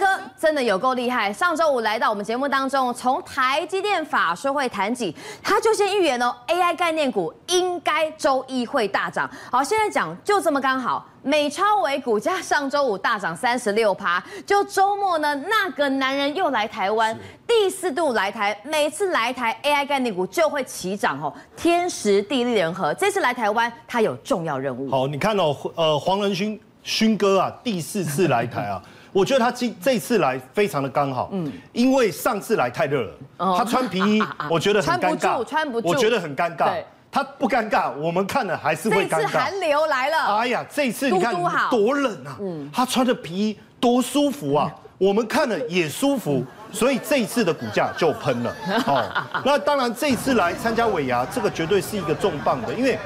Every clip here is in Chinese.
哥真的有够厉害，上周五来到我们节目当中，从台积电法说会谈起，他就先预言哦，AI 概念股应该周一会大涨。好，现在讲就这么刚好，美超微股价上周五大涨三十六趴，就周末呢，那个男人又来台湾，第四度来台，每次来台 AI 概念股就会齐涨哦，天时地利人和，这次来台湾他有重要任务。好，你看哦，呃，黄仁勋勋哥啊，第四次来台啊。我觉得他今这次来非常的刚好，嗯，因为上次来太热了，他穿皮衣，我觉得很尴尬，穿不住，我觉得很尴尬。他不尴尬，我们看了还是会尴尬。这次寒流来了，哎呀，这次你看多冷啊，嗯，他穿的皮衣多舒服啊，我们看了也舒服，所以这一次的股价就喷了。哦，那当然这一次来参加尾牙，这个绝对是一个重磅的，因为。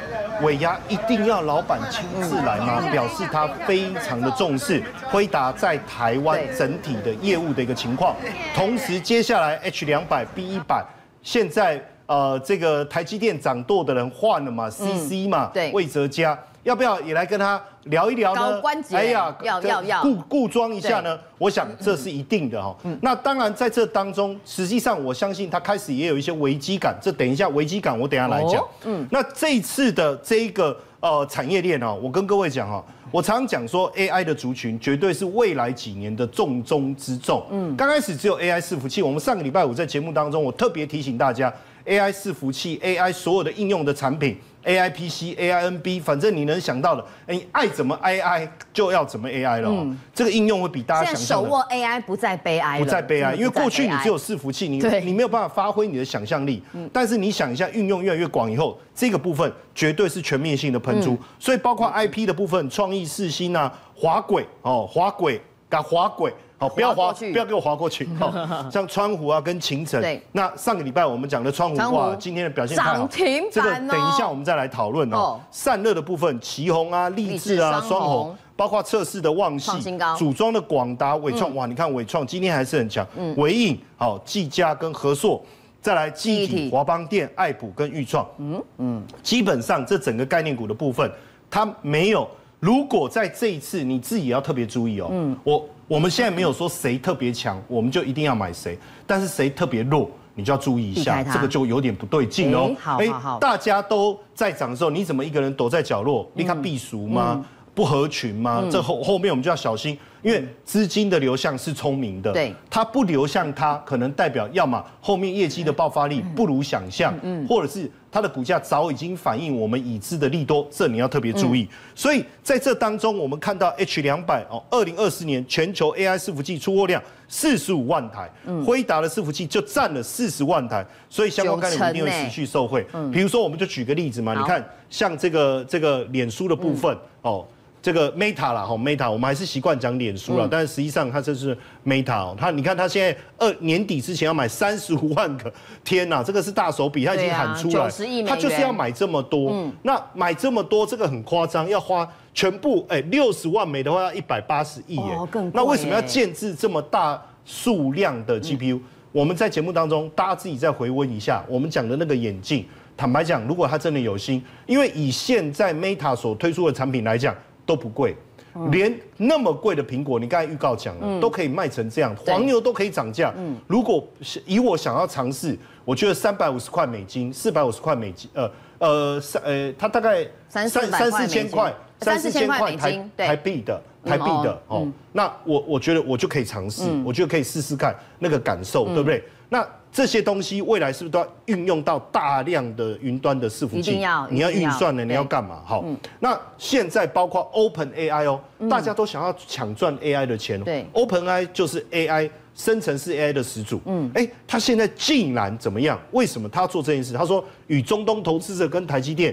尾牙一定要老板亲自来嘛？表示他非常的重视辉达在台湾整体的业务的一个情况。同时，接下来 H 两百 B 一百，现在呃这个台积电掌舵的人换了嘛，CC 嘛，对，魏哲家。要不要也来跟他聊一聊呢？哎呀，要要要，固固装一下呢？我想这是一定的哈。那当然在这当中，实际上我相信他开始也有一些危机感。这等一下危机感我等一下来讲。嗯，那这一次的这一个呃产业链哦，我跟各位讲哈，我常常讲说 AI 的族群绝对是未来几年的重中之重。嗯，刚开始只有 AI 伺服器，我们上个礼拜五在节目当中，我特别提醒大家，AI 伺服器，AI 所有的应用的产品。A I P C A I N B，反正你能想到的，你爱怎么 A I 就要怎么 A I 了。嗯，这个应用会比大家想。手握 A I 不再悲哀，不再悲哀，因为过去你只有伺服器，你你没有办法发挥你的想象力。嗯，但是你想一下，运用越来越广以后，这个部分绝对是全面性的喷出。所以包括 I P 的部分，创意四星啊，滑轨哦，滑轨加滑轨。好，不要滑，不要给我滑过去。好，像川湖啊，跟秦城。那上个礼拜我们讲的川湖哇，今天的表现太好。涨停板哦。这个等一下我们再来讨论哦。散热的部分，旗红啊、力致啊、双红，包括测试的旺系，组装的广达、伟创，哇，你看伟创今天还是很强。嗯。纬颖，好，技嘉跟和硕，再来记忆体，华邦电、爱普跟裕创。嗯嗯。基本上这整个概念股的部分，它没有。如果在这一次，你自己也要特别注意哦。嗯。我。我们现在没有说谁特别强，我们就一定要买谁。但是谁特别弱，你就要注意一下，这个就有点不对劲哦。哎，大家都在涨的时候，你怎么一个人躲在角落？你看避俗吗？不合群吗？这后后面我们就要小心。因为资金的流向是聪明的，对，它不流向它，可能代表要么后面业绩的爆发力不如想象，嗯，或者是它的股价早已经反映我们已知的利多，这你要特别注意。所以在这当中，我们看到 H 两百哦，二零二四年全球 AI 伺服器出货量四十五万台，辉达的伺服器就占了四十万台，所以相关概念一定会持续受惠。比如说，我们就举个例子嘛，你看像这个这个脸书的部分哦。这个 Meta 啦，哈 Meta，我们还是习惯讲脸书了，但是实际上它这是 Meta 哦，它你看它现在二年底之前要买三十五万个，天呐，这个是大手笔，它已经喊出来，它就是要买这么多，那买这么多，这个很夸张，要花全部哎六十万枚的话要一百八十亿耶，那为什么要建置这么大数量的 GPU？我们在节目当中，大家自己再回温一下，我们讲的那个眼镜，坦白讲，如果他真的有心，因为以现在 Meta 所推出的产品来讲。都不贵，连那么贵的苹果，你刚才预告讲了，都可以卖成这样，黄牛都可以涨价。如果以我想要尝试，我觉得三百五十块美金，四百五十块美金，呃呃三呃，它大概三三三四千块，三四千块台台币的台币的哦。那我我觉得我就可以尝试，我就可以试试看那个感受，对不对？那。这些东西未来是不是都要运用到大量的云端的伺服器？一定要，你要运算呢？你要干嘛？好，那现在包括 Open AI 哦，大家都想要抢赚 AI 的钱。对，Open AI 就是 AI 生成式 AI 的始祖。嗯，哎，他现在竟然怎么样？为什么他要做这件事？他说与中东投资者跟台积电。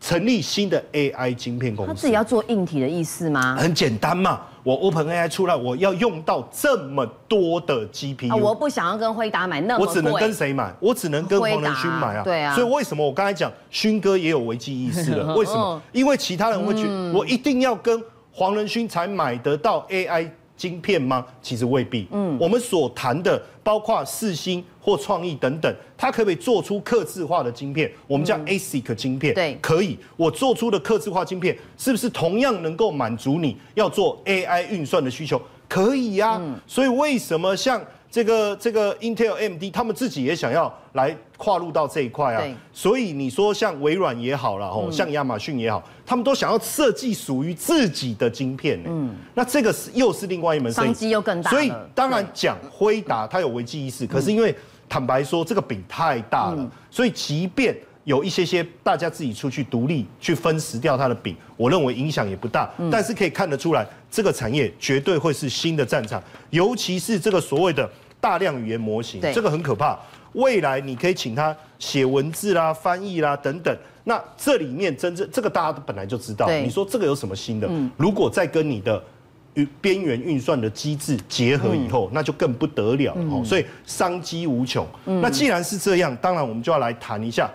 成立新的 AI 晶片公司，他自己要做硬体的意思吗？很简单嘛，我 OpenAI 出来，我要用到这么多的 GPU，啊，我不想要跟辉达买那么贵，我只能跟谁买？我只能跟黄仁勋买啊。对啊，所以为什么我刚才讲勋哥也有危机意识了？为什么？因为其他人会觉得我一定要跟黄仁勋才买得到 AI。晶片吗？其实未必。嗯，我们所谈的包括四星或创意等等，它可不可以做出刻字化的晶片？我们叫 ASIC 晶片。对，可以。我做出的刻字化晶片，是不是同样能够满足你要做 AI 运算的需求？可以呀、所以为什么像这个这个 Intel、AMD 他们自己也想要来跨入到这一块啊？所以你说像微软也好了，哦，像亚马逊也好，他们都想要设计属于自己的晶片。嗯，那这个是又是另外一门商机又更大。所以当然讲辉达它有危机意识，可是因为坦白说这个饼太大了，所以即便。有一些些大家自己出去独立去分食掉它的饼，我认为影响也不大。但是可以看得出来，这个产业绝对会是新的战场，尤其是这个所谓的大量语言模型，这个很可怕。未来你可以请他写文字啦、翻译啦等等，那这里面真正这个大家本来就知道。你说这个有什么新的？如果再跟你的。与边缘运算的机制结合以后，嗯、那就更不得了哦。嗯、所以商机无穷。嗯、那既然是这样，当然我们就要来谈一下。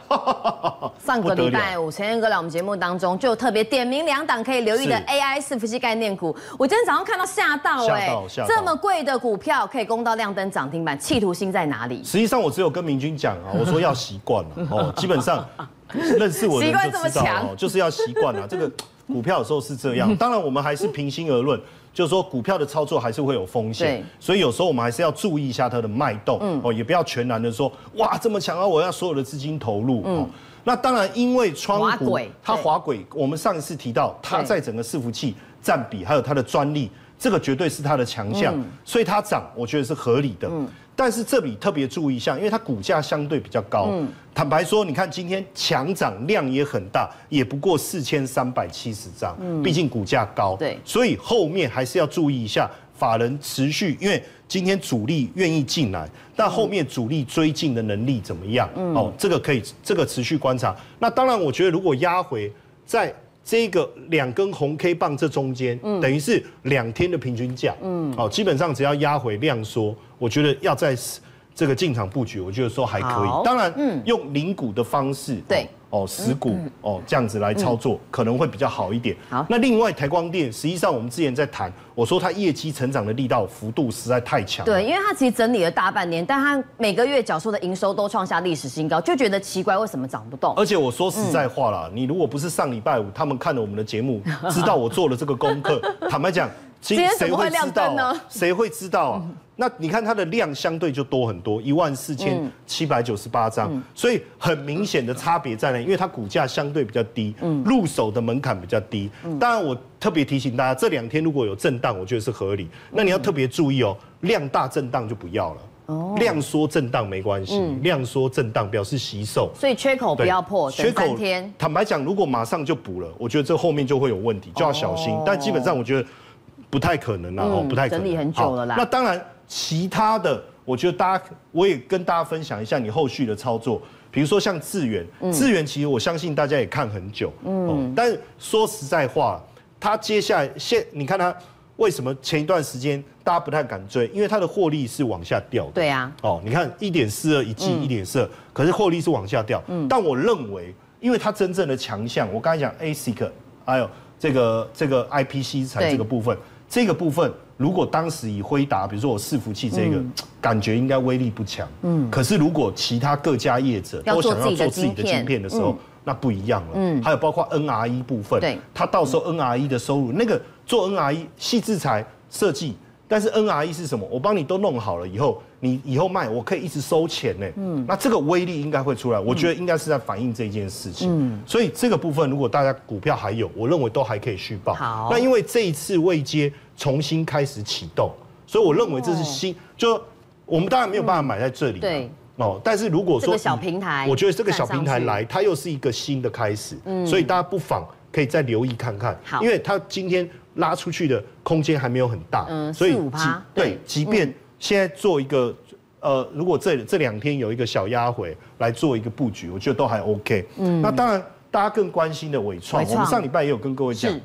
上个礼拜五，陈彦哥来我们节目当中，就特别点名两档可以留意的 AI 伺服器概念股。我今天早上看到吓到哎、欸，这么贵的股票可以攻到亮灯涨停板，企图心在哪里？实际上我只有跟明君讲啊，我说要习惯了 哦，基本上认识我的人就知道哦，就是要习惯了。这个股票有时候是这样，当然我们还是平心而论。就是说，股票的操作还是会有风险，所以有时候我们还是要注意一下它的脉动，哦、嗯，也不要全然的说，哇，这么强啊，我要所有的资金投入，嗯、哦，那当然，因为川股它滑轨，我们上一次提到，它在整个伺服器占比还有它的专利，这个绝对是它的强项，嗯、所以它涨，我觉得是合理的。嗯但是这里特别注意一下，因为它股价相对比较高。嗯，坦白说，你看今天强涨量也很大，也不过四千三百七十张。嗯，毕竟股价高。对，所以后面还是要注意一下法人持续，因为今天主力愿意进来，但后面主力追进的能力怎么样？嗯，哦，这个可以，这个持续观察。那当然，我觉得如果压回在。这个两根红 K 棒这中间，嗯、等于是两天的平均价，嗯，好，基本上只要压回量缩，我觉得要在这个进场布局，我觉得说还可以。好。当然，嗯，用零股的方式，对。哦，十股哦，这样子来操作可能会比较好一点。好，那另外台光电，实际上我们之前在谈，我说它业绩成长的力道幅度实在太强。对，因为它其实整理了大半年，但它每个月缴出的营收都创下历史新高，就觉得奇怪，为什么涨不动？而且我说实在话啦，你如果不是上礼拜五他们看了我们的节目，知道我做了这个功课，坦白讲，今天谁会知道呢？谁会知道啊？那你看它的量相对就多很多，一万四千七百九十八张，嗯、所以很明显的差别在哪？因为它股价相对比较低，嗯、入手的门槛比较低。嗯、当然，我特别提醒大家，这两天如果有震荡，我觉得是合理。那你要特别注意哦，量大震荡就不要了。哦，量缩震荡没关系，嗯、量缩震荡表示吸售。所以缺口不要破，缺口天。坦白讲，如果马上就补了，我觉得这后面就会有问题，就要小心。哦、但基本上我觉得不太可能了哦，不太可能。整理很久了啦。那当然。其他的，我觉得大家，我也跟大家分享一下你后续的操作，比如说像智原，智原其实我相信大家也看很久，嗯，但是说实在话，它接下来现你看它为什么前一段时间大家不太敢追，因为它的获利是往下掉的，对啊，哦，你看一点四二一季一点四二，可是获利是往下掉，嗯，但我认为，因为它真正的强项，我刚才讲 ASIC，还有这个这个 IPC 材这个部分，这个部分。如果当时以辉达，比如说我伺服器这个，嗯、感觉应该威力不强。嗯。可是如果其他各家业者都想要做自己的晶片的时候，嗯、那不一样了。嗯。还有包括 NRE 部分，对，它到时候 NRE 的收入，那个做 NRE 细制材设计，但是 NRE 是什么？我帮你都弄好了以后，你以后卖，我可以一直收钱呢。嗯。那这个威力应该会出来，我觉得应该是在反映这件事情。嗯。所以这个部分，如果大家股票还有，我认为都还可以续报。好。那因为这一次未接。重新开始启动，所以我认为这是新，就我们当然没有办法买在这里，对哦。但是如果说这个小平台，我觉得这个小平台来，它又是一个新的开始，嗯，所以大家不妨可以再留意看看，好，因为它今天拉出去的空间还没有很大，嗯，所以四五趴，对，即便现在做一个，呃，如果这这两天有一个小压回来做一个布局，我觉得都还 OK，嗯，那当然大家更关心的伟创，我们上礼拜也有跟各位讲，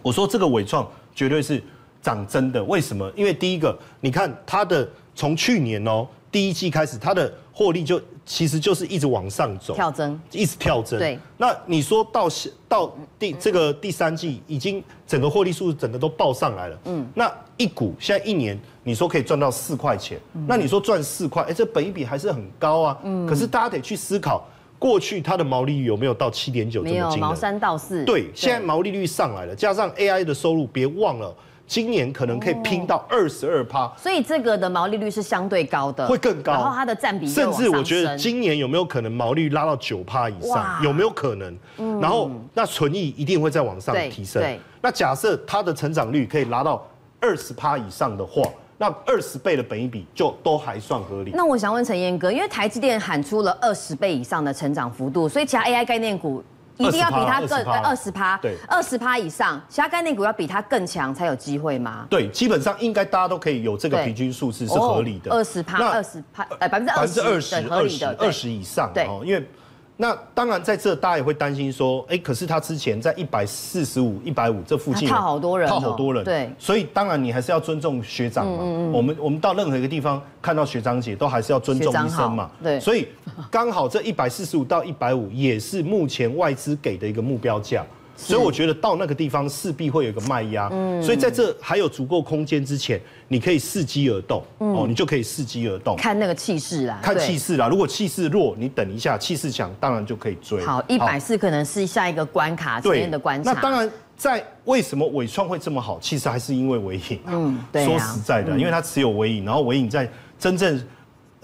我说这个伟创。绝对是涨真的，为什么？因为第一个，你看它的从去年哦第一季开始，它的获利就其实就是一直往上走，跳增，一直跳增。对。那你说到到第这个第三季，已经整个获利数整个都报上来了。嗯。那一股现在一年，你说可以赚到四块钱，那你说赚四块，哎，这本一比还是很高啊。嗯。可是大家得去思考。过去它的毛利率有没有到七点九这么惊人？没有，毛三到四。对，现在毛利率上来了，加上 AI 的收入，别忘了今年可能可以拼到二十二趴，所以这个的毛利率是相对高的，会更高。然后它的占比甚至我觉得今年有没有可能毛利率拉到九趴以上？有没有可能？然后那存益一定会再往上提升。那假设它的成长率可以拉到二十趴以上的话，那二十倍的本益比就都还算合理。那我想问陈彦哥，因为台积电喊出了二十倍以上的成长幅度，所以其他 AI 概念股。一定要比它更二十趴，对，二十趴以上，其他概念股要比它更强才有机会吗？对，基本上应该大家都可以有这个平均数字是合理的。二十趴，二十趴，呃，百分之二十，二十，二十，二十以上，对，因为。那当然，在这大家也会担心说，哎，可是他之前在一百四十五、一百五这附近套好多人，套好多人，对，所以当然你还是要尊重学长嘛。我们我们到任何一个地方看到学长姐，都还是要尊重医生嘛。对，所以刚好这一百四十五到一百五也是目前外资给的一个目标价。所以我觉得到那个地方势必会有一个卖压，嗯，所以在这还有足够空间之前，你可以伺机而动，哦，你就可以伺机而动，看那个气势啦，看气势啦。如果气势弱，你等一下，气势强，当然就可以追。好，一百四可能是下一个关卡，这边的关卡。那当然，在为什么伟创会这么好？其实还是因为伟影，嗯，对，说实在的，因为它持有伟影，然后伟影在真正。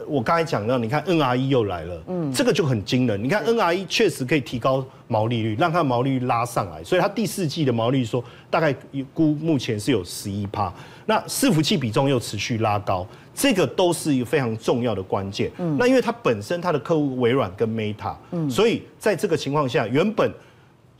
我刚才讲到，你看 NRE 又来了，嗯，这个就很惊人。你看 NRE 确实可以提高毛利率，让它的毛利率拉上来，所以它第四季的毛利率说大概估目前是有十一趴。那伺服器比重又持续拉高，这个都是一个非常重要的关键。嗯，那因为它本身它的客户微软跟 Meta，嗯，所以在这个情况下，原本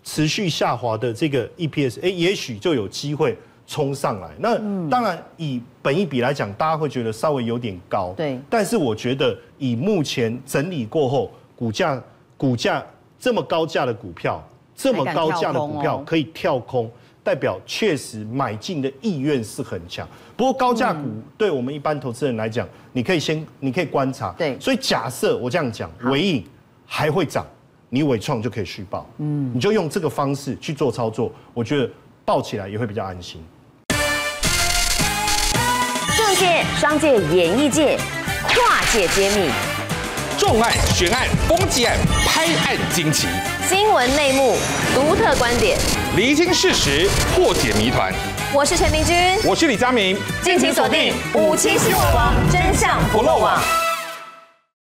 持续下滑的这个 EPS，哎，也许就有机会。冲上来，那当然以本一比来讲，大家会觉得稍微有点高。对，但是我觉得以目前整理过后，股价股价这么高价的股票，这么高价的股票可以跳空，代表确实买进的意愿是很强。不过高价股对我们一般投资人来讲，你可以先你可以观察。对，所以假设我这样讲，尾影还会涨，你尾创就可以续报。嗯，你就用这个方式去做操作，我觉得抱起来也会比较安心。政界、商界、演艺界，跨界揭秘，重案、悬案、攻击案、拍案惊奇，新闻内幕、独特观点，厘清事实，破解谜团。我是陈明君，我是李佳明，敬请锁定《五七新闻网》，真相不漏网。